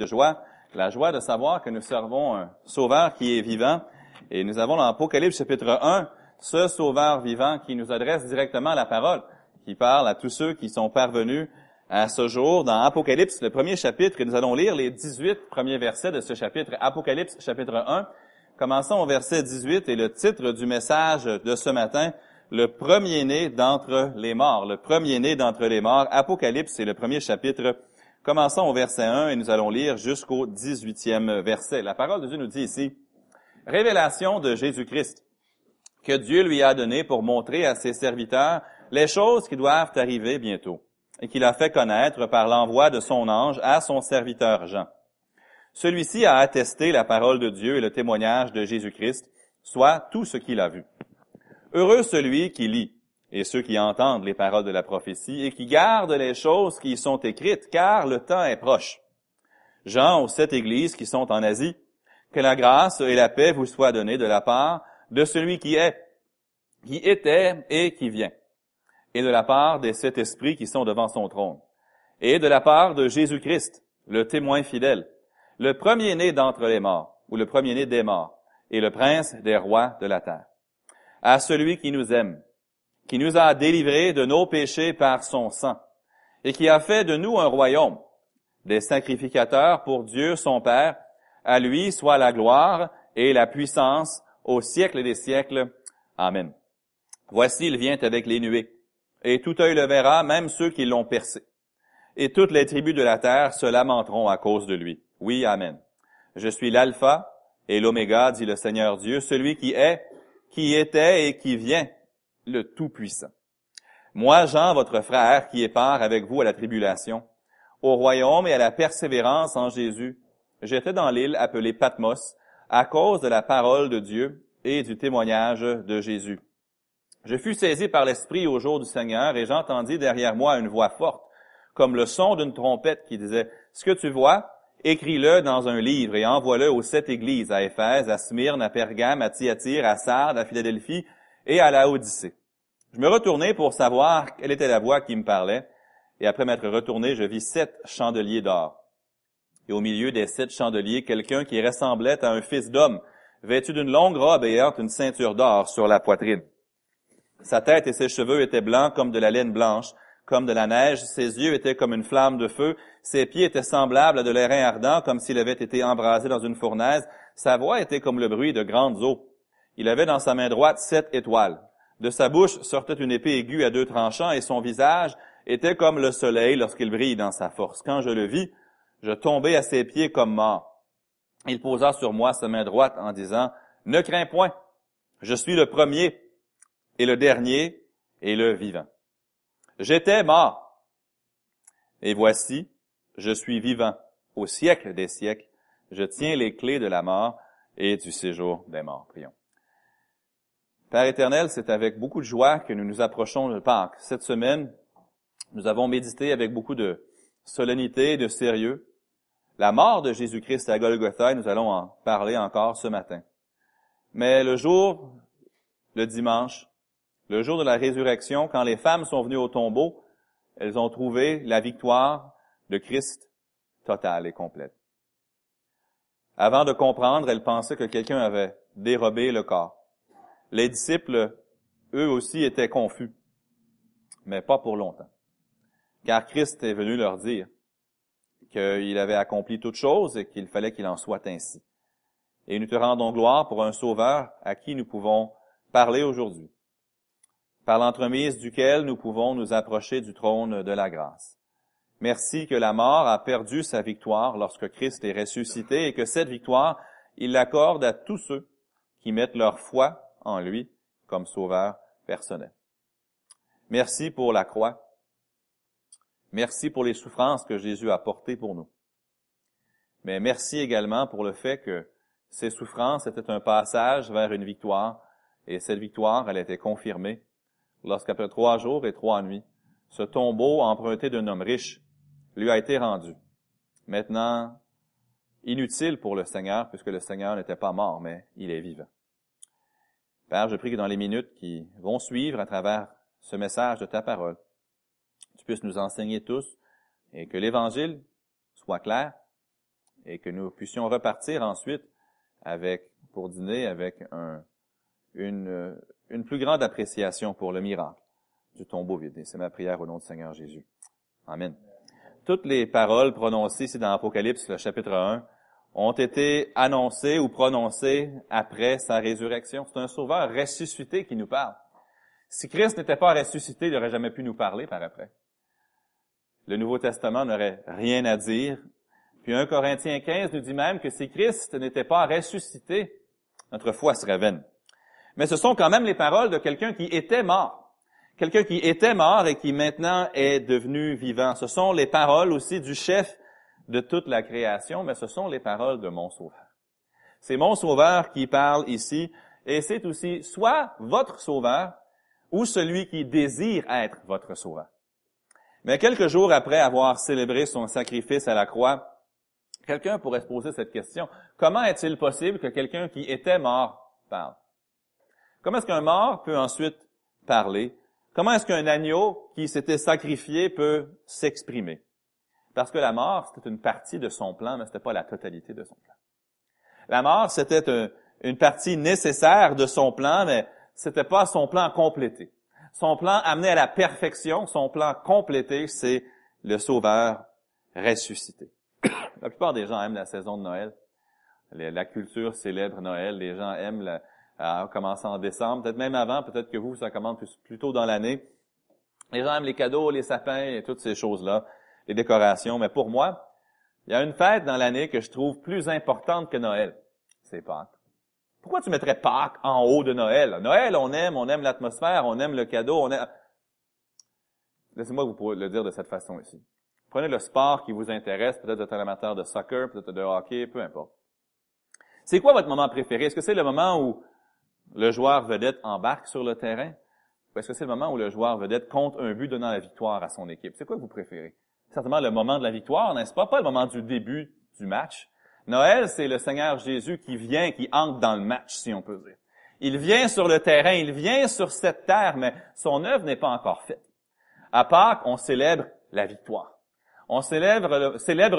de joie, la joie de savoir que nous servons un Sauveur qui est vivant. Et nous avons dans l'Apocalypse chapitre 1 ce Sauveur vivant qui nous adresse directement la parole, qui parle à tous ceux qui sont parvenus à ce jour dans Apocalypse, le premier chapitre, et nous allons lire les 18 premiers versets de ce chapitre, Apocalypse chapitre 1. Commençons au verset 18 et le titre du message de ce matin, le premier-né d'entre les morts. Le premier-né d'entre les morts. Apocalypse, c'est le premier chapitre. Commençons au verset 1 et nous allons lire jusqu'au 18e verset. La parole de Dieu nous dit ici, Révélation de Jésus-Christ, que Dieu lui a donné pour montrer à ses serviteurs les choses qui doivent arriver bientôt, et qu'il a fait connaître par l'envoi de son ange à son serviteur Jean. Celui-ci a attesté la parole de Dieu et le témoignage de Jésus-Christ, soit tout ce qu'il a vu. Heureux celui qui lit et ceux qui entendent les paroles de la prophétie et qui gardent les choses qui y sont écrites, car le temps est proche. Jean aux sept églises qui sont en Asie, que la grâce et la paix vous soient données de la part de celui qui est, qui était et qui vient, et de la part des sept esprits qui sont devant son trône, et de la part de Jésus-Christ, le témoin fidèle, le premier-né d'entre les morts, ou le premier-né des morts, et le prince des rois de la terre à celui qui nous aime, qui nous a délivrés de nos péchés par son sang, et qui a fait de nous un royaume, des sacrificateurs pour Dieu son Père, à lui soit la gloire et la puissance au siècle des siècles. Amen. Voici, il vient avec les nuées, et tout œil le verra, même ceux qui l'ont percé. Et toutes les tribus de la terre se lamenteront à cause de lui. Oui, Amen. Je suis l'alpha et l'oméga, dit le Seigneur Dieu, celui qui est, qui était et qui vient, le Tout-Puissant. Moi, Jean, votre frère, qui est avec vous à la tribulation, au royaume et à la persévérance en Jésus, j'étais dans l'île appelée Patmos à cause de la parole de Dieu et du témoignage de Jésus. Je fus saisi par l'Esprit au jour du Seigneur et j'entendis derrière moi une voix forte, comme le son d'une trompette qui disait, Ce que tu vois, Écris-le dans un livre et envoie-le aux sept églises, à Éphèse, à Smyrne, à Pergame, à Thyatire, à Sardes, à Philadelphie et à la Odyssée. Je me retournai pour savoir quelle était la voix qui me parlait, et après m'être retourné, je vis sept chandeliers d'or. Et au milieu des sept chandeliers, quelqu'un qui ressemblait à un fils d'homme, vêtu d'une longue robe et ayant une ceinture d'or sur la poitrine. Sa tête et ses cheveux étaient blancs comme de la laine blanche, comme de la neige, ses yeux étaient comme une flamme de feu, ses pieds étaient semblables à de l'airain ardent, comme s'il avait été embrasé dans une fournaise, sa voix était comme le bruit de grandes eaux. Il avait dans sa main droite sept étoiles. De sa bouche sortait une épée aiguë à deux tranchants, et son visage était comme le soleil lorsqu'il brille dans sa force. Quand je le vis, je tombai à ses pieds comme mort. Il posa sur moi sa main droite en disant, Ne crains point, je suis le premier et le dernier et le vivant. J'étais mort. Et voici, je suis vivant au siècle des siècles. Je tiens les clés de la mort et du séjour des morts. Prions. Père éternel, c'est avec beaucoup de joie que nous nous approchons de Pâques. Cette semaine, nous avons médité avec beaucoup de solennité et de sérieux la mort de Jésus-Christ à Golgotha et nous allons en parler encore ce matin. Mais le jour, le dimanche, le jour de la résurrection, quand les femmes sont venues au tombeau, elles ont trouvé la victoire de Christ totale et complète. Avant de comprendre, elles pensaient que quelqu'un avait dérobé le corps. Les disciples, eux aussi, étaient confus, mais pas pour longtemps. Car Christ est venu leur dire qu'il avait accompli toute chose et qu'il fallait qu'il en soit ainsi. Et nous te rendons gloire pour un sauveur à qui nous pouvons parler aujourd'hui par l'entremise duquel nous pouvons nous approcher du trône de la grâce. Merci que la mort a perdu sa victoire lorsque Christ est ressuscité et que cette victoire, il l'accorde à tous ceux qui mettent leur foi en lui comme sauveur personnel. Merci pour la croix. Merci pour les souffrances que Jésus a portées pour nous. Mais merci également pour le fait que ces souffrances étaient un passage vers une victoire et cette victoire, elle été confirmée lorsqu'après trois jours et trois nuits, ce tombeau emprunté d'un homme riche lui a été rendu. Maintenant, inutile pour le Seigneur, puisque le Seigneur n'était pas mort, mais il est vivant. Père, je prie que dans les minutes qui vont suivre à travers ce message de ta parole, tu puisses nous enseigner tous et que l'Évangile soit clair et que nous puissions repartir ensuite avec, pour dîner avec un, une, une plus grande appréciation pour le miracle du tombeau vide. c'est ma prière au nom du Seigneur Jésus. Amen. Toutes les paroles prononcées ici dans Apocalypse, le chapitre 1, ont été annoncées ou prononcées après sa résurrection. C'est un sauveur ressuscité qui nous parle. Si Christ n'était pas ressuscité, il n'aurait jamais pu nous parler par après. Le Nouveau Testament n'aurait rien à dire. Puis 1 Corinthiens 15 nous dit même que si Christ n'était pas ressuscité, notre foi serait vaine. Mais ce sont quand même les paroles de quelqu'un qui était mort. Quelqu'un qui était mort et qui maintenant est devenu vivant. Ce sont les paroles aussi du chef de toute la création, mais ce sont les paroles de mon sauveur. C'est mon sauveur qui parle ici, et c'est aussi soit votre sauveur ou celui qui désire être votre sauveur. Mais quelques jours après avoir célébré son sacrifice à la croix, quelqu'un pourrait se poser cette question. Comment est-il possible que quelqu'un qui était mort parle? Comment est-ce qu'un mort peut ensuite parler? Comment est-ce qu'un agneau qui s'était sacrifié peut s'exprimer? Parce que la mort, c'était une partie de son plan, mais ce n'était pas la totalité de son plan. La mort, c'était une partie nécessaire de son plan, mais c'était pas son plan complété. Son plan amené à la perfection, son plan complété, c'est le Sauveur ressuscité. la plupart des gens aiment la saison de Noël. La culture célèbre Noël. Les gens aiment, la, commencer en décembre, peut-être même avant, peut-être que vous, ça commence plus, tôt dans l'année. Les gens aiment les cadeaux, les sapins et toutes ces choses-là, les décorations. Mais pour moi, il y a une fête dans l'année que je trouve plus importante que Noël. C'est Pâques. Pourquoi tu mettrais Pâques en haut de Noël? Noël, on aime, on aime l'atmosphère, on aime le cadeau, on aime... Laissez-moi vous le dire de cette façon ici. Prenez le sport qui vous intéresse, peut-être vous un amateur de soccer, peut-être de hockey, peu importe. C'est quoi votre moment préféré? Est-ce que c'est le moment où le joueur vedette embarque sur le terrain? Ou est-ce que c'est le moment où le joueur vedette compte un but donnant la victoire à son équipe? C'est quoi que vous préférez? Certainement le moment de la victoire, n'est-ce pas? Pas le moment du début du match. Noël, c'est le Seigneur Jésus qui vient, qui entre dans le match, si on peut dire. Il vient sur le terrain, il vient sur cette terre, mais son œuvre n'est pas encore faite. À Pâques, on célèbre la victoire. On célèbre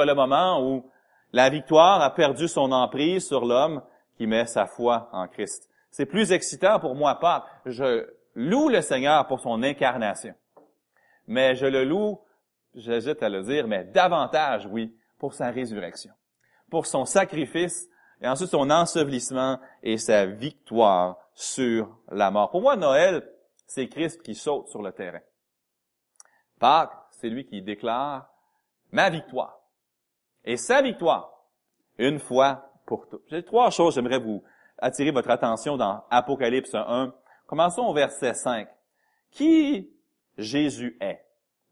le, moment où la victoire a perdu son emprise sur l'homme qui met sa foi en Christ. C'est plus excitant pour moi, Pâques. Je loue le Seigneur pour son incarnation. Mais je le loue, j'hésite à le dire, mais davantage, oui, pour sa résurrection pour son sacrifice et ensuite son ensevelissement et sa victoire sur la mort. Pour moi, Noël, c'est Christ qui saute sur le terrain. Pâques, c'est lui qui déclare ma victoire. Et sa victoire, une fois pour toutes. J'ai trois choses, j'aimerais vous attirer votre attention dans Apocalypse 1. Commençons au verset 5. Qui Jésus est,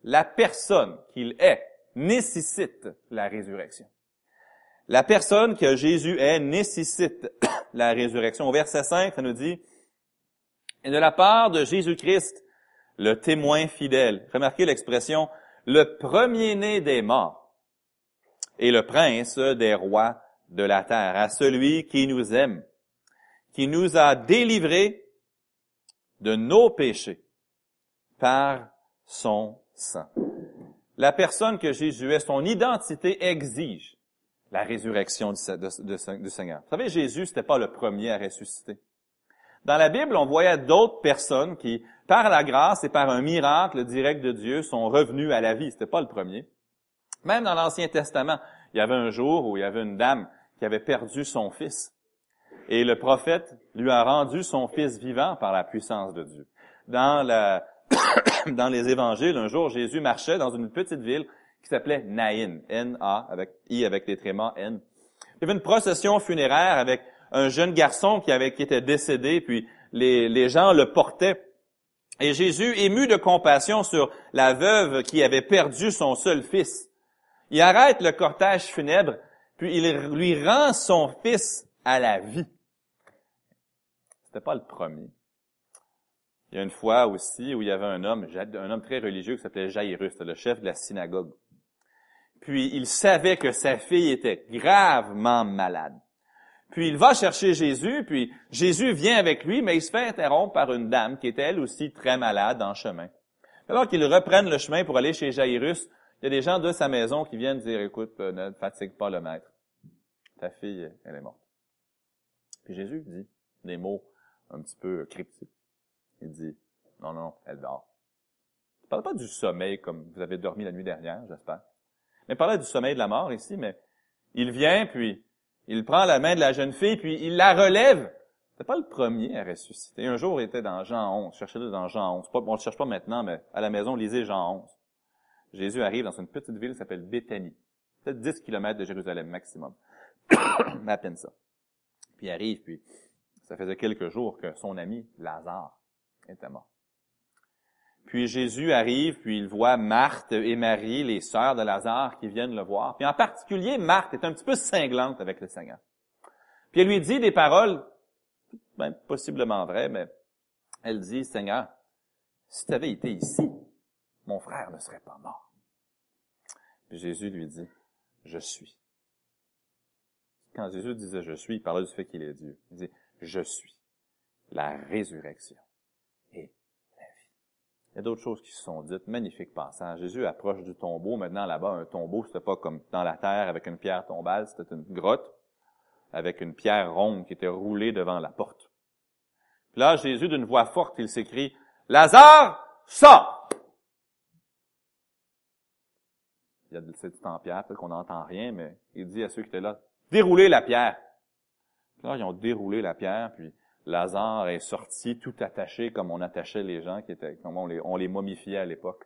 la personne qu'il est, nécessite la résurrection. La personne que Jésus est nécessite la résurrection. Au verset 5, ça nous dit, et de la part de Jésus-Christ, le témoin fidèle. Remarquez l'expression, le premier-né des morts et le prince des rois de la terre, à celui qui nous aime, qui nous a délivrés de nos péchés par son La personne que Jésus est, son identité exige la résurrection du, Seigneur. Vous savez, Jésus, n'était pas le premier à ressusciter. Dans la Bible, on voyait d'autres personnes qui, par la grâce et par un miracle direct de Dieu, sont revenus à la vie. C'était pas le premier. Même dans l'Ancien Testament, il y avait un jour où il y avait une dame qui avait perdu son fils. Et le prophète lui a rendu son fils vivant par la puissance de Dieu. Dans, la, dans les évangiles, un jour, Jésus marchait dans une petite ville qui s'appelait Naïn, N-A, avec I avec les trémas, N. Il y avait une procession funéraire avec un jeune garçon qui avait qui était décédé, puis les, les gens le portaient. Et Jésus, ému de compassion sur la veuve qui avait perdu son seul fils, il arrête le cortège funèbre, puis il lui rend son fils à la vie. C'était pas le premier. Il y a une fois aussi où il y avait un homme, un homme très religieux qui s'appelait Jairus, le chef de la synagogue puis il savait que sa fille était gravement malade. Puis il va chercher Jésus, puis Jésus vient avec lui, mais il se fait interrompre par une dame qui était elle aussi très malade en chemin. Alors qu'ils reprennent le chemin pour aller chez Jairus, il y a des gens de sa maison qui viennent dire, écoute, euh, ne fatigue pas le maître. ta fille, elle est morte. Puis Jésus dit des mots un petit peu cryptiques. Il dit, non, non, elle dort. Il parle pas du sommeil comme vous avez dormi la nuit dernière, j'espère. Mais il parlait du sommeil de la mort ici, mais il vient, puis il prend la main de la jeune fille, puis il la relève. C'est pas le premier à ressusciter. Un jour, il était dans Jean 11. Cherchez-le dans Jean 11. Pas, on le cherche pas maintenant, mais à la maison, lisez Jean 11. Jésus arrive dans une petite ville qui s'appelle Béthanie. Peut-être 10 kilomètres de Jérusalem maximum. à peine ça. Puis il arrive, puis ça faisait quelques jours que son ami Lazare était mort. Puis Jésus arrive, puis il voit Marthe et Marie, les sœurs de Lazare, qui viennent le voir. Puis en particulier, Marthe est un petit peu cinglante avec le Seigneur. Puis elle lui dit des paroles, ben, possiblement vraies, mais elle dit, Seigneur, si tu avais été ici, mon frère ne serait pas mort. Puis Jésus lui dit, je suis. Quand Jésus disait je suis, il parlait du fait qu'il est Dieu. Il dit, je suis la résurrection et la vie. Il y a d'autres choses qui se sont dites. Magnifique passage. Jésus approche du tombeau. Maintenant, là-bas, un tombeau, c'était pas comme dans la terre avec une pierre tombale, c'était une grotte avec une pierre ronde qui était roulée devant la porte. Puis là, Jésus, d'une voix forte, il s'écrie, Lazare, sors! Il y a c'est en pierre, peut-être qu'on n'entend rien, mais il dit à ceux qui étaient là, déroulez la pierre. Là, ils ont déroulé la pierre, puis Lazare est sorti tout attaché comme on attachait les gens qui étaient, comme on les, momifiait à l'époque.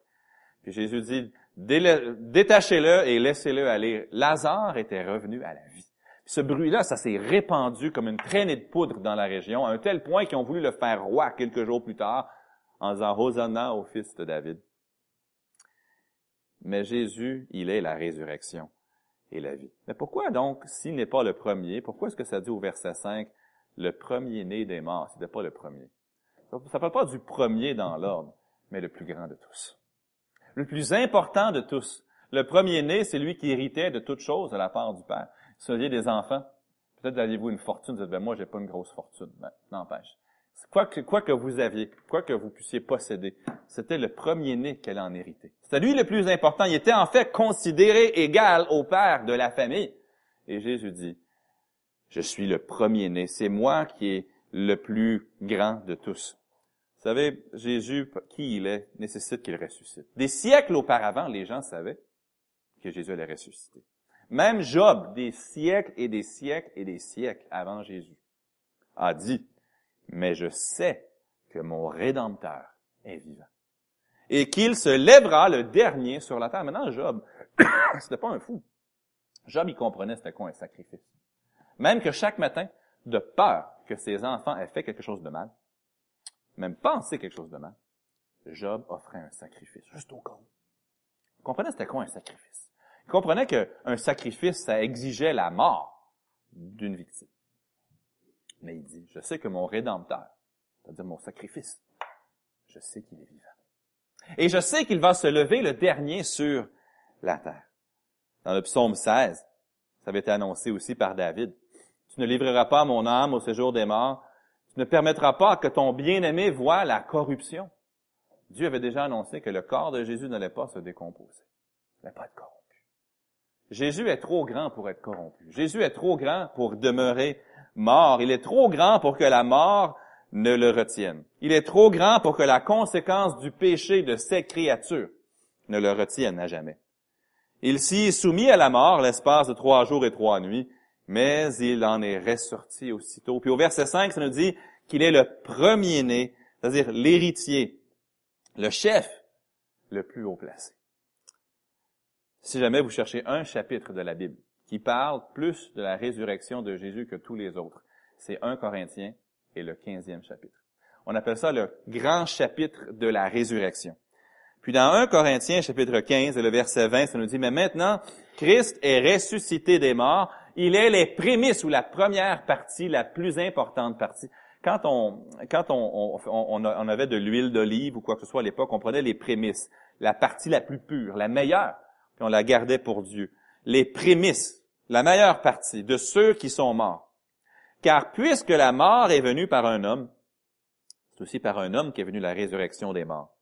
Puis Jésus dit, détachez-le et laissez-le aller. Lazare était revenu à la vie. ce bruit-là, ça s'est répandu comme une traînée de poudre dans la région, à un tel point qu'ils ont voulu le faire roi quelques jours plus tard, en disant Hosanna au fils de David. Mais Jésus, il est la résurrection et la vie. Mais pourquoi donc, s'il n'est pas le premier, pourquoi est-ce que ça dit au verset 5, le premier-né des morts, c'était pas le premier? Ça ne parle pas du premier dans l'ordre, mais le plus grand de tous. Le plus important de tous. Le premier-né, c'est lui qui héritait de toutes choses de la part du Père. Si vous aviez des enfants, peut-être aviez-vous une fortune, vous dites, ben moi, j'ai pas une grosse fortune. Ben, n'empêche. Quoi que, quoi que vous aviez, quoi que vous puissiez posséder, c'était le premier-né qu'elle en héritait. C'était lui le plus important. Il était en fait considéré égal au père de la famille. Et Jésus dit, je suis le premier-né. C'est moi qui est le plus grand de tous. Vous savez, Jésus, qui il est, nécessite qu'il ressuscite. Des siècles auparavant, les gens savaient que Jésus allait ressusciter. Même Job, des siècles et des siècles et des siècles avant Jésus, a dit, mais je sais que mon Rédempteur est vivant. Et qu'il se lèvera le dernier sur la terre. Maintenant, Job, c'était pas un fou. Job, il comprenait c'était quoi un sacrifice. Même que chaque matin, de peur que ses enfants aient fait quelque chose de mal, même penser quelque chose de mal, Job offrait un sacrifice, juste au cas où. Il comprenait c'était quoi un sacrifice? Il comprenait qu'un sacrifice, ça exigeait la mort d'une victime. Mais il dit, je sais que mon Rédempteur, c'est-à-dire mon sacrifice, je sais qu'il est vivant. Et je sais qu'il va se lever le dernier sur la terre. Dans le psaume 16, ça avait été annoncé aussi par David. Tu ne livreras pas mon âme au séjour des morts. Tu ne permettras pas que ton bien-aimé voie la corruption. Dieu avait déjà annoncé que le corps de Jésus n'allait pas se décomposer. Il n'allait pas être corrompu. Jésus est trop grand pour être corrompu. Jésus est trop grand pour demeurer mort. Il est trop grand pour que la mort ne le retienne. Il est trop grand pour que la conséquence du péché de ces créatures ne le retienne à jamais. Il s'y est soumis à la mort l'espace de trois jours et trois nuits, mais il en est ressorti aussitôt. Puis au verset 5, ça nous dit qu'il est le premier-né, c'est-à-dire l'héritier, le chef le plus haut placé. Si jamais vous cherchez un chapitre de la Bible qui parle plus de la résurrection de Jésus que tous les autres. C'est 1 Corinthiens et le 15e chapitre. On appelle ça le grand chapitre de la résurrection. Puis dans 1 Corinthiens chapitre 15 et le verset 20, ça nous dit, mais maintenant, Christ est ressuscité des morts. Il est les prémices ou la première partie, la plus importante partie. Quand on, quand on, on, avait de l'huile d'olive ou quoi que ce soit à l'époque, on prenait les prémices, la partie la plus pure, la meilleure, puis on la gardait pour Dieu. Les prémices, la meilleure partie de ceux qui sont morts. Car puisque la mort est venue par un homme, c'est aussi par un homme qu'est venue la résurrection des morts.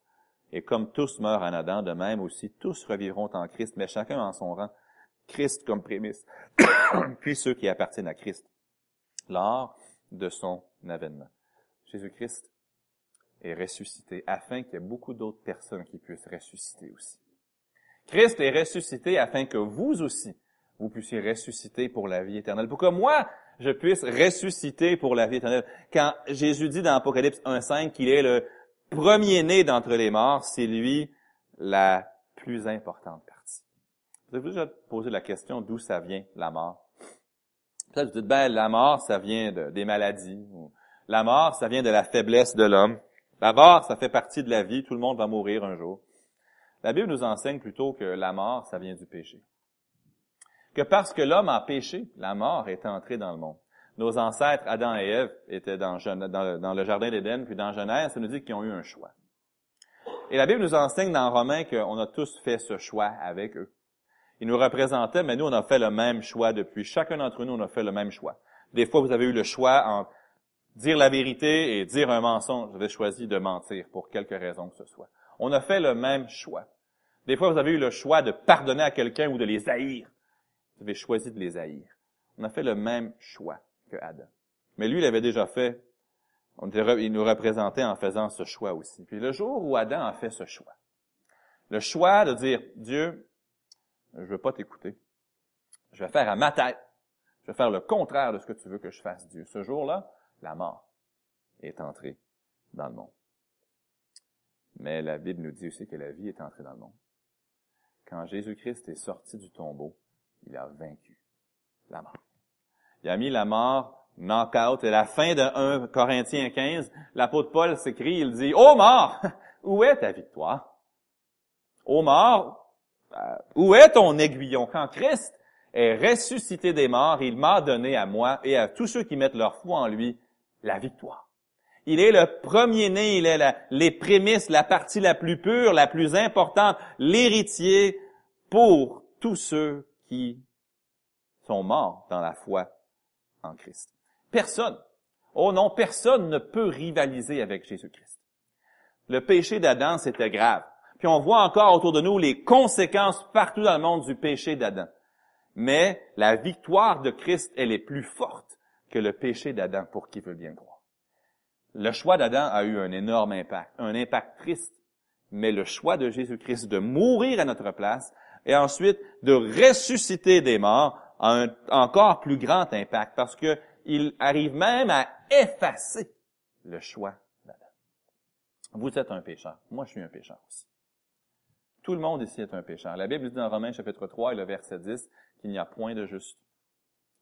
Et comme tous meurent en Adam, de même aussi tous revivront en Christ, mais chacun en son rang. Christ comme prémisse, puis ceux qui appartiennent à Christ, lors de son avènement. Jésus-Christ est ressuscité afin qu'il y ait beaucoup d'autres personnes qui puissent ressusciter aussi. Christ est ressuscité afin que vous aussi, vous puissiez ressusciter pour la vie éternelle. Pour que moi, je puisse ressusciter pour la vie éternelle. Quand Jésus dit dans Apocalypse 1.5 qu'il est le premier-né d'entre les morts, c'est lui la plus importante partie. Vous avez déjà posé la question d'où ça vient, la mort. Peut-être vous dites, ben, la mort, ça vient de, des maladies. La mort, ça vient de la faiblesse de l'homme. La mort, ça fait partie de la vie. Tout le monde va mourir un jour. La Bible nous enseigne plutôt que la mort, ça vient du péché. Que parce que l'homme a péché, la mort est entrée dans le monde. Nos ancêtres, Adam et Ève, étaient dans, dans le jardin d'Éden, puis dans Genèse, ça nous dit qu'ils ont eu un choix. Et la Bible nous enseigne dans Romains qu'on a tous fait ce choix avec eux. Ils nous représentaient, mais nous, on a fait le même choix depuis. Chacun d'entre nous, on a fait le même choix. Des fois, vous avez eu le choix en dire la vérité et dire un mensonge. Vous avez choisi de mentir pour quelque raison que ce soit. On a fait le même choix. Des fois, vous avez eu le choix de pardonner à quelqu'un ou de les haïr. Vous avez choisi de les haïr. On a fait le même choix que Adam. Mais lui, il avait déjà fait, il nous représentait en faisant ce choix aussi. Puis le jour où Adam a fait ce choix, le choix de dire, Dieu, je veux pas t'écouter. Je vais faire à ma tête. Je vais faire le contraire de ce que tu veux que je fasse, Dieu. Ce jour-là, la mort est entrée dans le monde. Mais la Bible nous dit aussi que la vie est entrée dans le monde. Quand Jésus-Christ est sorti du tombeau, il a vaincu la mort. Il a mis la mort knock-out. Et la fin de 1 Corinthiens 15, l'apôtre Paul s'écrit, il dit, Ô mort, où est ta victoire? Ô mort, où est ton aiguillon? Quand Christ est ressuscité des morts, il m'a donné à moi et à tous ceux qui mettent leur foi en lui la victoire. Il est le premier-né, il est les prémices, la partie la plus pure, la plus importante, l'héritier pour tous ceux qui sont morts dans la foi en Christ. Personne, oh non, personne ne peut rivaliser avec Jésus-Christ. Le péché d'Adam, c'était grave. Puis on voit encore autour de nous les conséquences partout dans le monde du péché d'Adam. Mais la victoire de Christ, elle est plus forte que le péché d'Adam pour qui veut bien croire. Le choix d'Adam a eu un énorme impact, un impact triste. Mais le choix de Jésus-Christ de mourir à notre place et ensuite de ressusciter des morts a un encore plus grand impact parce qu'il arrive même à effacer le choix d'Adam. Vous êtes un pécheur. Moi, je suis un pécheur aussi. Tout le monde ici est un pécheur. La Bible dit dans Romains chapitre 3 et le verset 10 qu'il n'y a point de juste.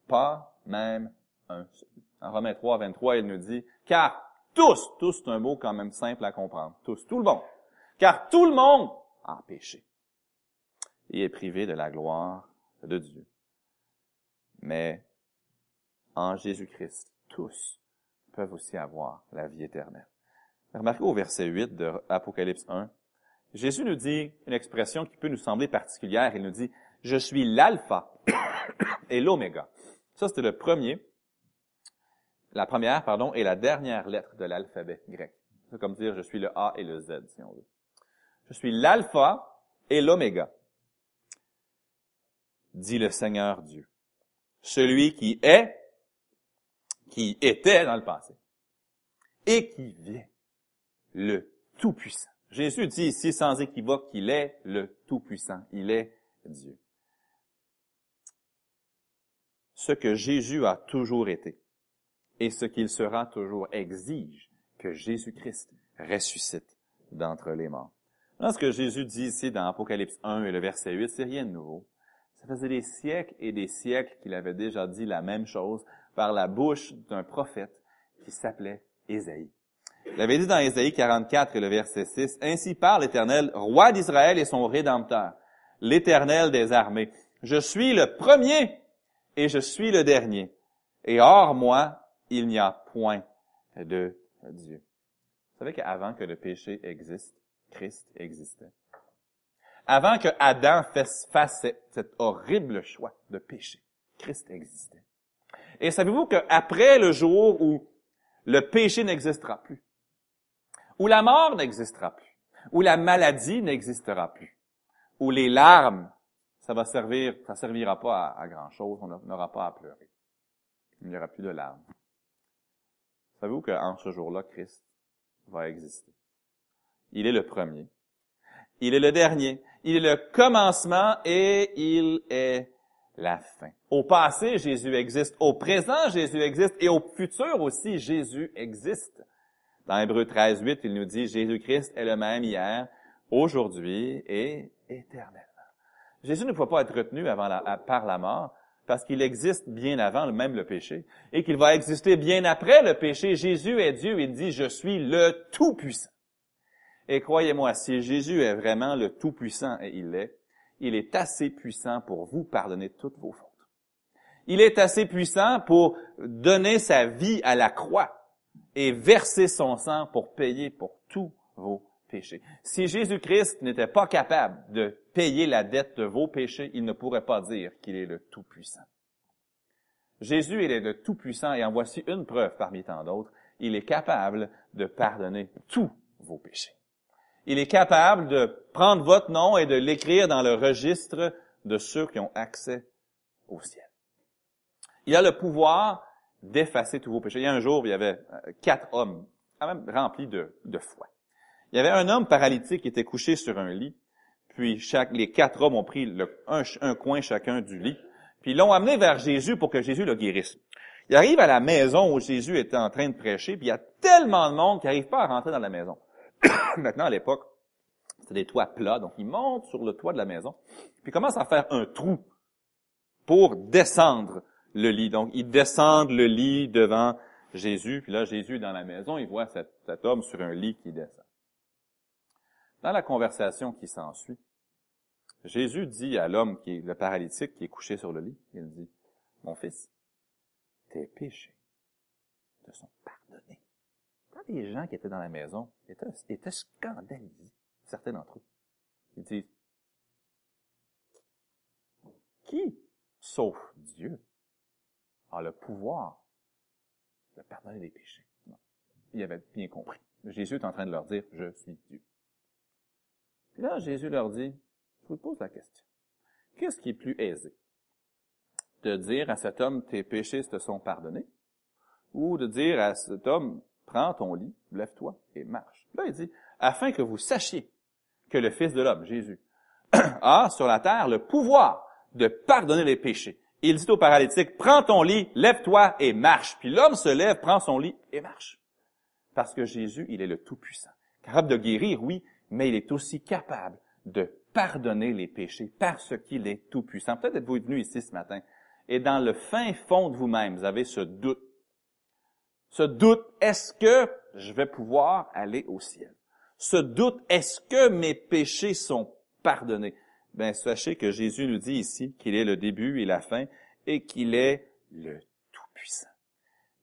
Pas même un. En Romains 3, 23, il nous dit, car tous, tous c'est un mot quand même simple à comprendre, tous, tout le monde, car tout le monde a péché et est privé de la gloire de Dieu. Mais en Jésus-Christ, tous peuvent aussi avoir la vie éternelle. Remarquez au verset 8 de Apocalypse 1, Jésus nous dit une expression qui peut nous sembler particulière. Il nous dit, je suis l'alpha et l'oméga. Ça, c'était le premier, la première, pardon, et la dernière lettre de l'alphabet grec. C'est comme dire, je suis le A et le Z, si on veut. Je suis l'alpha et l'oméga, dit le Seigneur Dieu. Celui qui est, qui était dans le passé, et qui vient, le Tout-Puissant. Jésus dit ici sans équivoque qu'il est le Tout-Puissant. Il est Dieu. Ce que Jésus a toujours été et ce qu'il sera toujours exige que Jésus-Christ ressuscite d'entre les morts. ce que Jésus dit ici dans Apocalypse 1 et le verset 8, c'est rien de nouveau. Ça faisait des siècles et des siècles qu'il avait déjà dit la même chose par la bouche d'un prophète qui s'appelait Ésaïe. Il avait dit dans Ésaïe 44 et le verset 6, Ainsi parle l'Éternel, roi d'Israël et son Rédempteur, l'Éternel des armées. Je suis le premier et je suis le dernier. Et hors moi, il n'y a point de Dieu. Vous savez qu'avant que le péché existe, Christ existait. Avant que Adam fasse cet horrible choix de péché, Christ existait. Et savez-vous qu'après le jour où le péché n'existera plus, où la mort n'existera plus, où la maladie n'existera plus, où les larmes ça va servir, ça servira pas à, grand chose, on n'aura pas à pleurer. Il n'y aura plus de larmes. Savez-vous qu'en ce jour-là, Christ va exister? Il est le premier. Il est le dernier. Il est le commencement et il est la fin. Au passé, Jésus existe. Au présent, Jésus existe. Et au futur aussi, Jésus existe. Dans Hébreu 13, 8, il nous dit, Jésus-Christ est le même hier, aujourd'hui et éternellement. Jésus ne peut pas être retenu avant par la mort parce qu'il existe bien avant même le péché et qu'il va exister bien après le péché. Jésus est Dieu. Il dit, je suis le Tout-Puissant. Et croyez-moi, si Jésus est vraiment le Tout-Puissant, et il l'est, il est assez puissant pour vous pardonner toutes vos fautes. Il est assez puissant pour donner sa vie à la croix et verser son sang pour payer pour tous vos péchés. Si Jésus-Christ n'était pas capable de payer la dette de vos péchés, il ne pourrait pas dire qu'il est le Tout-Puissant. Jésus, il est le Tout-Puissant et en voici une preuve parmi tant d'autres. Il est capable de pardonner tous vos péchés. Il est capable de prendre votre nom et de l'écrire dans le registre de ceux qui ont accès au ciel. Il a le pouvoir d'effacer tous vos péchés. Il y a un jour, il y avait euh, quatre hommes, quand même remplis de, foi. Il y avait un homme paralytique qui était couché sur un lit, puis les quatre hommes ont pris un, coin chacun du lit, puis l'ont amené vers Jésus pour que Jésus le guérisse. Il arrive à la maison où Jésus était en train de prêcher, puis il y a tellement de monde qui n'arrive pas à rentrer dans la maison. Maintenant, à l'époque, c'était des toits plats, donc ils montent sur le toit de la maison, puis commencent à faire un trou pour descendre le lit. Donc, ils descendent le lit devant Jésus, puis là, Jésus est dans la maison, il voit cet homme sur un lit qui descend. Dans la conversation qui s'ensuit, Jésus dit à l'homme qui est le paralytique qui est couché sur le lit, il dit, mon fils, tes péchés te sont pardonnés. Quand les gens qui étaient dans la maison étaient, étaient scandalisés, certains d'entre eux, ils disent, qui, sauf Dieu, a le pouvoir de pardonner les péchés? Non. Il avait bien compris. Jésus est en train de leur dire, je suis Dieu là, Jésus leur dit, je vous pose la question. Qu'est-ce qui est plus aisé? De dire à cet homme, tes péchés te sont pardonnés? Ou de dire à cet homme, prends ton lit, lève-toi et marche? Là, il dit, afin que vous sachiez que le Fils de l'homme, Jésus, a sur la terre le pouvoir de pardonner les péchés. Il dit au paralytique, prends ton lit, lève-toi et marche. Puis l'homme se lève, prend son lit et marche. Parce que Jésus, il est le Tout-Puissant. Capable de guérir, oui, mais il est aussi capable de pardonner les péchés parce qu'il est tout-puissant. Peut-être êtes-vous venu ici ce matin et dans le fin fond de vous-même, vous avez ce doute. Ce doute, est-ce que je vais pouvoir aller au ciel? Ce doute, est-ce que mes péchés sont pardonnés? Ben, sachez que Jésus nous dit ici qu'il est le début et la fin et qu'il est le Tout-Puissant.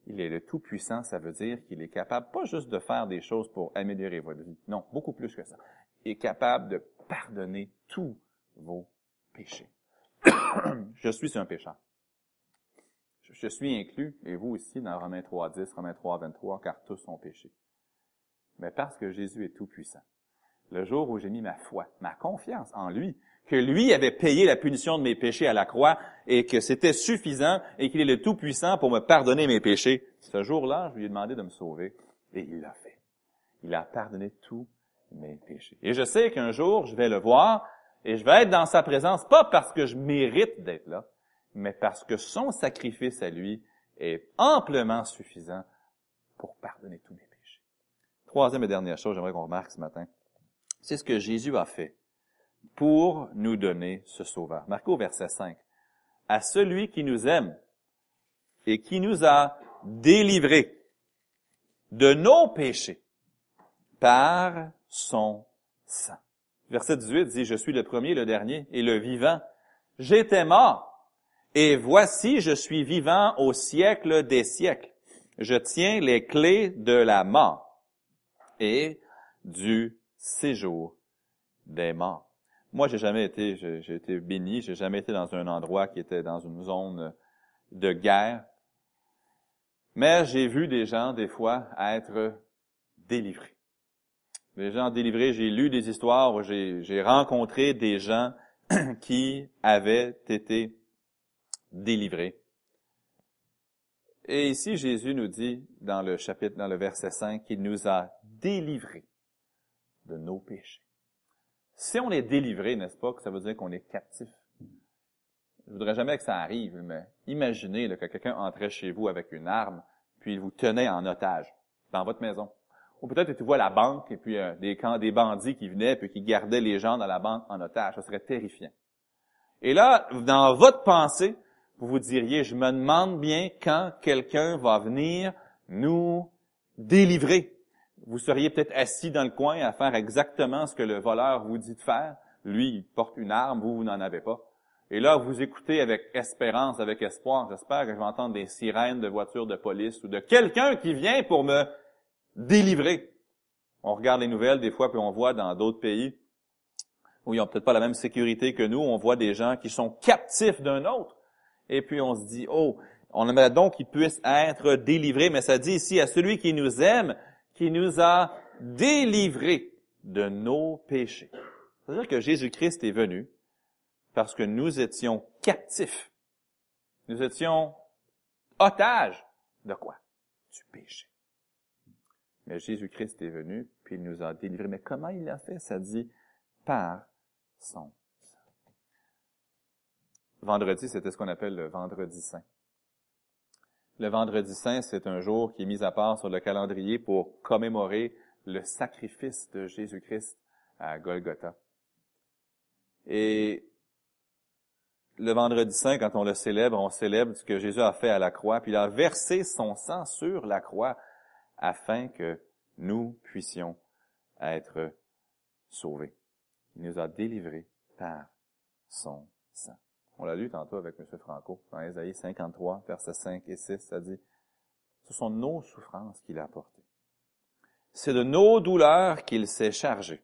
Il est le Tout-Puissant, ça veut dire qu'il est capable pas juste de faire des choses pour améliorer votre vie, non, beaucoup plus que ça. Il est capable de pardonner tous vos péchés. je suis un pécheur. Je suis inclus, et vous aussi, dans Romains 3, 10, Romains 3, 23, car tous ont péché. Mais parce que Jésus est tout-puissant, le jour où j'ai mis ma foi, ma confiance en lui, que lui avait payé la punition de mes péchés à la croix et que c'était suffisant et qu'il est le Tout-Puissant pour me pardonner mes péchés. Ce jour-là, je lui ai demandé de me sauver et il l'a fait. Il a pardonné tous mes péchés. Et je sais qu'un jour, je vais le voir et je vais être dans sa présence, pas parce que je mérite d'être là, mais parce que son sacrifice à lui est amplement suffisant pour pardonner tous mes péchés. Troisième et dernière chose, j'aimerais qu'on remarque ce matin, c'est ce que Jésus a fait pour nous donner ce sauveur. Marc au verset 5. À celui qui nous aime et qui nous a délivrés de nos péchés par son sang. Verset 18 dit, je suis le premier, le dernier et le vivant. J'étais mort et voici je suis vivant au siècle des siècles. Je tiens les clés de la mort et du séjour des morts. Moi, j'ai jamais été, j'ai été béni, j'ai jamais été dans un endroit qui était dans une zone de guerre. Mais j'ai vu des gens, des fois, être délivrés. Des gens délivrés, j'ai lu des histoires j'ai rencontré des gens qui avait été délivré. Et ici, Jésus nous dit dans le chapitre, dans le verset 5, qu'il nous a délivrés de nos péchés. Si on est délivré, n'est-ce pas, que ça veut dire qu'on est captif? Je voudrais jamais que ça arrive, mais imaginez que quelqu'un entrait chez vous avec une arme, puis il vous tenait en otage dans votre maison. Ou peut-être que tu vois la banque et puis euh, des, des bandits qui venaient puis qui gardaient les gens dans la banque en otage. Ça serait terrifiant. Et là, dans votre pensée, vous vous diriez, je me demande bien quand quelqu'un va venir nous délivrer. Vous seriez peut-être assis dans le coin à faire exactement ce que le voleur vous dit de faire. Lui, il porte une arme, vous, vous n'en avez pas. Et là, vous écoutez avec espérance, avec espoir. J'espère que je vais entendre des sirènes de voitures de police ou de quelqu'un qui vient pour me délivrer. On regarde les nouvelles des fois, puis on voit dans d'autres pays où ils n'ont peut-être pas la même sécurité que nous, on voit des gens qui sont captifs d'un autre. Et puis on se dit, oh, on aimerait donc qu'ils puissent être délivrés, mais ça dit ici à celui qui nous aime, qui nous a délivrés de nos péchés. C'est-à-dire que Jésus-Christ est venu parce que nous étions captifs. Nous étions otages de quoi? Du péché. Mais Jésus-Christ est venu, puis il nous a délivrés. Mais comment il l'a fait? Ça dit par son sang. Vendredi, c'était ce qu'on appelle le vendredi saint. Le vendredi saint, c'est un jour qui est mis à part sur le calendrier pour commémorer le sacrifice de Jésus-Christ à Golgotha. Et le vendredi saint, quand on le célèbre, on célèbre ce que Jésus a fait à la croix, puis il a versé son sang sur la croix afin que nous puissions être sauvés. Il nous a délivrés par son sang. On l'a lu tantôt avec M. Franco, dans Ésaïe 53, versets 5 et 6, ça dit, ce sont nos souffrances qu'il a apportées. C'est de nos douleurs qu'il s'est chargé.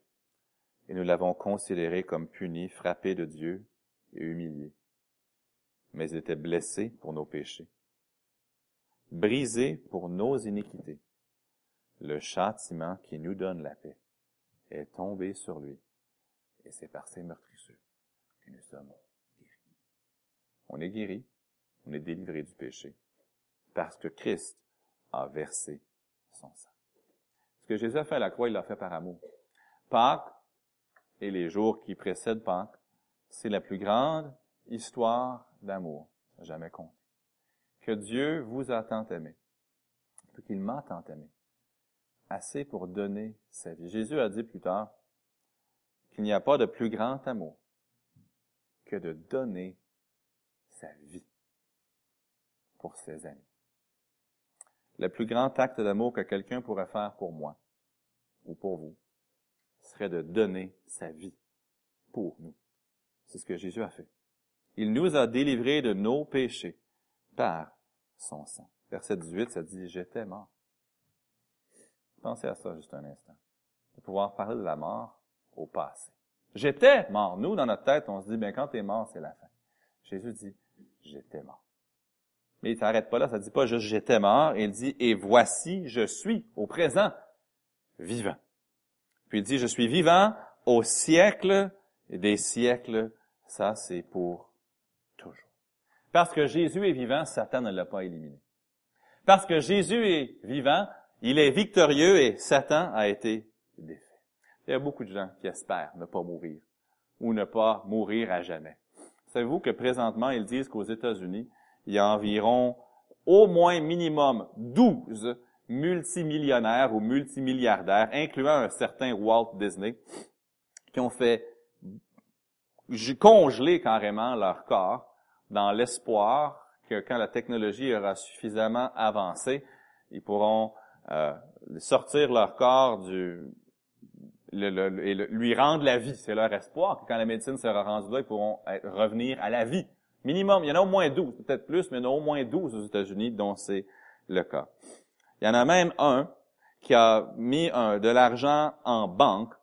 Et nous l'avons considéré comme puni, frappé de Dieu et humilié. Mais il était blessé pour nos péchés, brisé pour nos iniquités le châtiment qui nous donne la paix est tombé sur lui, et c'est par ses meurtrissures que nous sommes. On est guéri, on est délivré du péché, parce que Christ a versé son sang. Ce que Jésus a fait à la croix, il l'a fait par amour. Pâques et les jours qui précèdent Pâques, c'est la plus grande histoire d'amour jamais contée. Que Dieu vous a tant aimé, qu'il m'a tant aimé, assez pour donner sa vie. Jésus a dit plus tard qu'il n'y a pas de plus grand amour que de donner sa vie pour ses amis. Le plus grand acte d'amour que quelqu'un pourrait faire pour moi ou pour vous serait de donner sa vie pour nous. C'est ce que Jésus a fait. Il nous a délivrés de nos péchés par son sang. Verset 18, ça dit, j'étais mort. Pensez à ça juste un instant. De pouvoir parler de la mort au passé. J'étais mort. Nous, dans notre tête, on se dit, bien, quand tu es mort, c'est la fin. Jésus dit, j'étais mort. Mais il s'arrête pas là, ça dit pas juste j'étais mort, il dit, et voici, je suis au présent vivant. Puis il dit, je suis vivant au siècle des siècles. Ça, c'est pour toujours. Parce que Jésus est vivant, Satan ne l'a pas éliminé. Parce que Jésus est vivant, il est victorieux et Satan a été défait. Il y a beaucoup de gens qui espèrent ne pas mourir ou ne pas mourir à jamais. Savez-vous que présentement, ils disent qu'aux États-Unis, il y a environ au moins minimum 12 multimillionnaires ou multimilliardaires, incluant un certain Walt Disney, qui ont fait congeler carrément leur corps dans l'espoir que quand la technologie aura suffisamment avancé, ils pourront euh, sortir leur corps du lui rendre la vie. C'est leur espoir que quand la médecine sera rendue là, ils pourront revenir à la vie. Minimum, il y en a au moins 12, peut-être plus, mais il y en a au moins 12 aux États-Unis dont c'est le cas. Il y en a même un qui a mis de l'argent en banque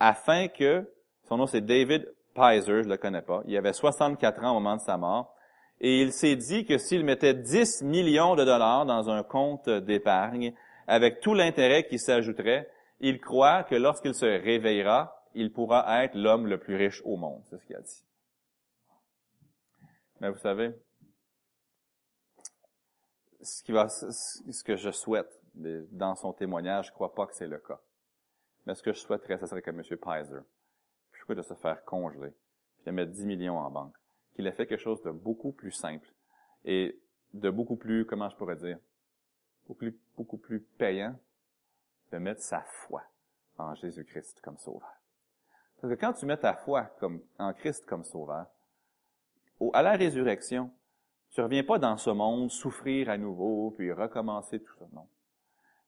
afin que, son nom c'est David Pizer, je le connais pas, il avait 64 ans au moment de sa mort, et il s'est dit que s'il mettait 10 millions de dollars dans un compte d'épargne, avec tout l'intérêt qui s'ajouterait, il croit que lorsqu'il se réveillera, il pourra être l'homme le plus riche au monde. C'est ce qu'il a dit. Mais vous savez, ce, qui va, ce que je souhaite dans son témoignage, je ne crois pas que c'est le cas. Mais ce que je souhaiterais, ce serait que M. Pizer, plutôt que de se faire congeler, puis de mettre 10 millions en banque, qu'il ait fait quelque chose de beaucoup plus simple et de beaucoup plus, comment je pourrais dire, beaucoup plus, beaucoup plus payant, de mettre sa foi en Jésus-Christ comme sauveur. Parce que quand tu mets ta foi comme, en Christ comme sauveur, à la résurrection, tu reviens pas dans ce monde souffrir à nouveau, puis recommencer tout ça. Non.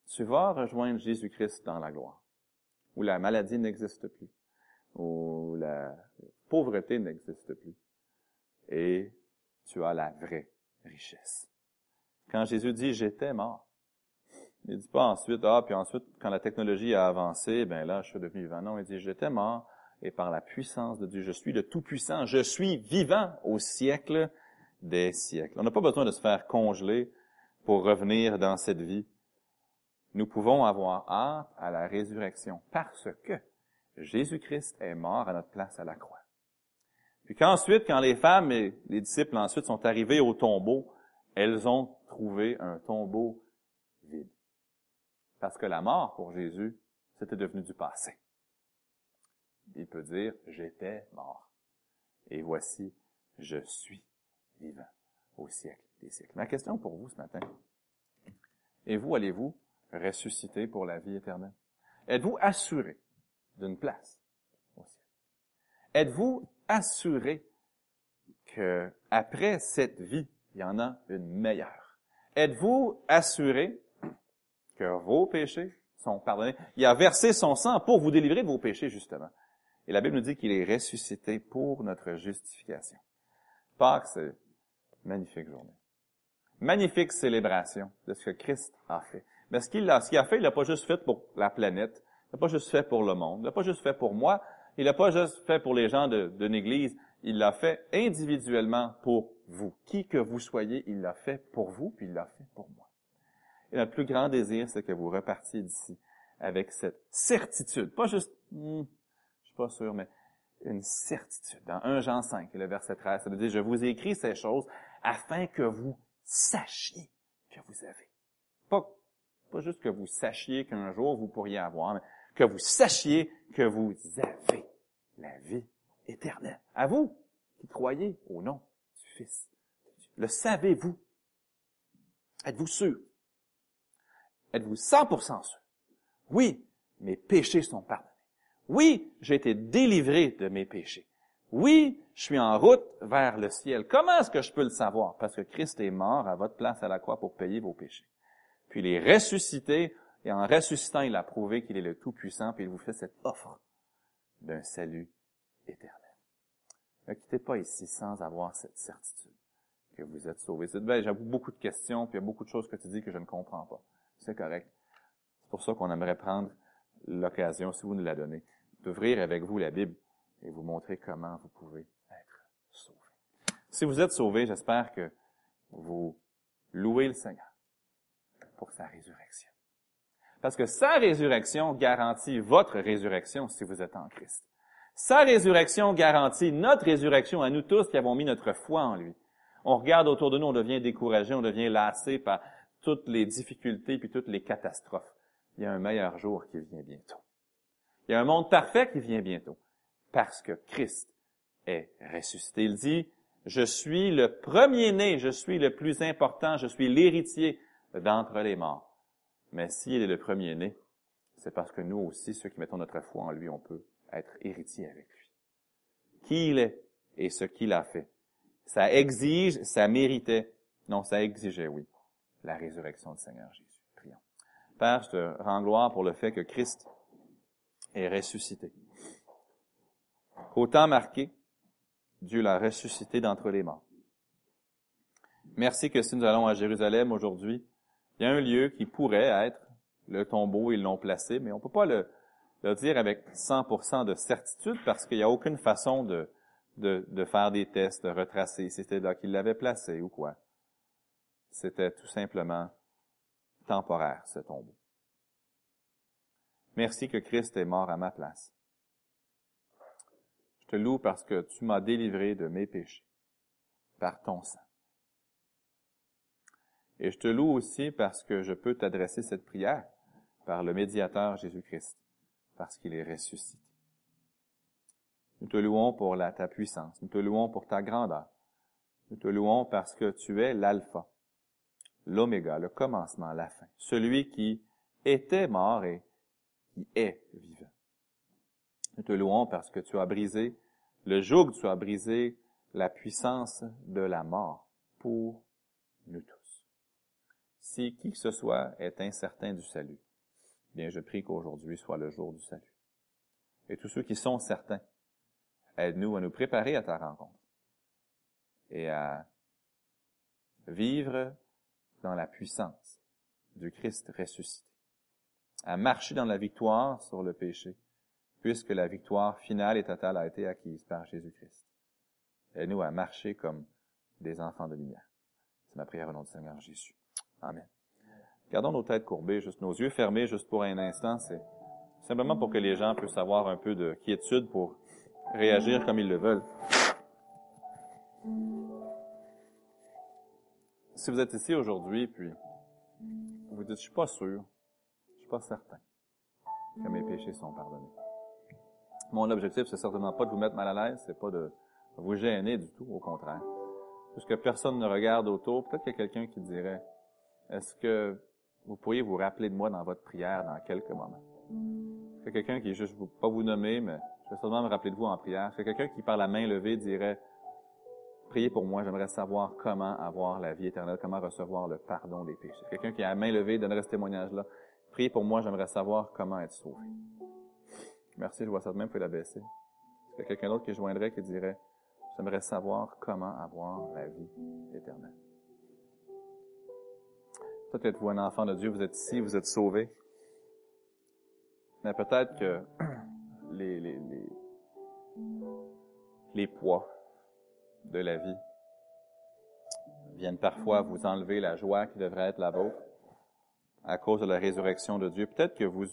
Tu vas rejoindre Jésus-Christ dans la gloire, où la maladie n'existe plus, où la pauvreté n'existe plus. Et tu as la vraie richesse. Quand Jésus dit j'étais mort, il dit pas ensuite, ah, puis ensuite, quand la technologie a avancé, ben là, je suis devenu vivant. Non, il dit j'étais mort, et par la puissance de Dieu, je suis le Tout-Puissant, je suis vivant au siècle des siècles. On n'a pas besoin de se faire congeler pour revenir dans cette vie. Nous pouvons avoir hâte à la résurrection parce que Jésus-Christ est mort à notre place à la croix. Puis qu'ensuite, quand les femmes et les disciples ensuite sont arrivés au tombeau, elles ont trouvé un tombeau vide. Parce que la mort pour Jésus, c'était devenu du passé. Il peut dire, j'étais mort. Et voici, je suis vivant au siècle des siècles. Ma question pour vous ce matin, et vous allez-vous ressusciter pour la vie éternelle? Êtes-vous assuré d'une place au ciel? Êtes-vous assuré que après cette vie, il y en a une meilleure? Êtes-vous assuré que vos péchés sont pardonnés? Il a versé son sang pour vous délivrer de vos péchés, justement. Et la Bible nous dit qu'il est ressuscité pour notre justification. Pâques, c'est magnifique journée. Magnifique célébration de ce que Christ a fait. Mais ce qu'il a, ce qu'il a fait, il l'a pas juste fait pour la planète, il l'a pas juste fait pour le monde, il l'a pas juste fait pour moi, il l'a pas juste fait pour les gens de, de l'Église, il l'a fait individuellement pour vous. Qui que vous soyez, il l'a fait pour vous, puis il l'a fait pour moi. Et notre plus grand désir, c'est que vous repartiez d'ici avec cette certitude, pas juste, hmm, je suis pas sûr, mais une certitude. Dans 1 Jean 5, le verset 13, ça veut dire, je vous écris ces choses afin que vous sachiez que vous avez. Pas, pas juste que vous sachiez qu'un jour vous pourriez avoir, mais que vous sachiez que vous avez la vie éternelle. À vous qui croyez au nom du Fils Le savez-vous? Êtes-vous sûr? Êtes-vous 100% sûr? Oui, mes péchés sont pardonnés. Oui, j'ai été délivré de mes péchés. Oui, je suis en route vers le ciel. Comment est-ce que je peux le savoir? Parce que Christ est mort à votre place à la croix pour payer vos péchés. Puis il est ressuscité, et en ressuscitant, il a prouvé qu'il est le Tout-Puissant, puis il vous fait cette offre d'un salut éternel. Ne quittez pas ici sans avoir cette certitude que vous êtes sauvés. J'avoue beaucoup de questions, puis il y a beaucoup de choses que tu dis que je ne comprends pas. C'est correct. C'est pour ça qu'on aimerait prendre l'occasion, si vous nous la donnez, d'ouvrir avec vous la Bible et vous montrer comment vous pouvez être sauvé. Si vous êtes sauvé, j'espère que vous louez le Seigneur pour sa résurrection. Parce que sa résurrection garantit votre résurrection si vous êtes en Christ. Sa résurrection garantit notre résurrection à nous tous qui avons mis notre foi en lui. On regarde autour de nous, on devient découragé, on devient lassé par toutes les difficultés puis toutes les catastrophes. Il y a un meilleur jour qui vient bientôt. Il y a un monde parfait qui vient bientôt parce que Christ est ressuscité. Il dit, je suis le premier-né, je suis le plus important, je suis l'héritier d'entre les morts. Mais s'il est le premier-né, c'est parce que nous aussi, ceux qui mettons notre foi en lui, on peut être héritiers avec lui. Qui il est et ce qu'il a fait. Ça exige, ça méritait, non, ça exigeait, oui, la résurrection du Seigneur Jésus. Prions. Père, je te rends gloire pour le fait que Christ est ressuscité. Au temps marqué, Dieu l'a ressuscité d'entre les morts. Merci que si nous allons à Jérusalem aujourd'hui, il y a un lieu qui pourrait être le tombeau, ils l'ont placé, mais on ne peut pas le, dire avec 100% de certitude parce qu'il n'y a aucune façon de, de, faire des tests, de retracer si c'était là qu'il l'avait placé ou quoi. C'était tout simplement temporaire, ce tombeau. Merci que Christ est mort à ma place Je te loue parce que tu m'as délivré de mes péchés par ton sang. Et je te loue aussi parce que je peux t'adresser cette prière par le médiateur Jésus-Christ, parce qu'il est ressuscité. Nous te louons pour ta puissance, nous te louons pour ta grandeur, nous te louons parce que tu es l'alpha, l'oméga, le commencement, la fin, celui qui était mort et qui est vivant. Nous te louons parce que tu as brisé le joug, tu as brisé la puissance de la mort pour nous tous. Si qui que ce soit est incertain du salut, bien je prie qu'aujourd'hui soit le jour du salut. Et tous ceux qui sont certains, aide-nous à nous préparer à ta rencontre et à vivre dans la puissance du Christ ressuscité, à marcher dans la victoire sur le péché, puisque la victoire finale et totale a été acquise par Jésus-Christ. Aide-nous à marcher comme des enfants de lumière. C'est ma prière au nom du Seigneur Jésus. Amen. Gardons nos têtes courbées, juste nos yeux fermés, juste pour un instant. C'est simplement pour que les gens puissent avoir un peu de quiétude pour réagir comme ils le veulent. Si vous êtes ici aujourd'hui, puis vous dites, je suis pas sûr, je suis pas certain que mes péchés sont pardonnés. Mon objectif, c'est certainement pas de vous mettre mal à l'aise, c'est pas de vous gêner du tout, au contraire. Puisque personne ne regarde autour, peut-être qu'il y a quelqu'un qui dirait, est-ce que vous pourriez vous rappeler de moi dans votre prière dans quelques moments? Est-ce que quelqu'un qui est juste, pas vous nommer, mais je vais seulement me rappeler de vous en prière. Est-ce que quelqu'un qui par la main levée dirait, priez pour moi, j'aimerais savoir comment avoir la vie éternelle, comment recevoir le pardon des péchés. Quelqu'un qui a la main levée donnerait ce témoignage-là. Priez pour moi, j'aimerais savoir comment être sauvé. Merci, je vois ça de même, vous pouvez la baisser. Qu'il y a quelqu'un d'autre qui joindrait, qui dirait, j'aimerais savoir comment avoir la vie éternelle? Peut-être êtes-vous un enfant de Dieu, vous êtes ici, vous êtes sauvé. Mais peut-être que les, les, les, les poids de la vie viennent parfois vous enlever la joie qui devrait être la vôtre à cause de la résurrection de Dieu. Peut-être que vous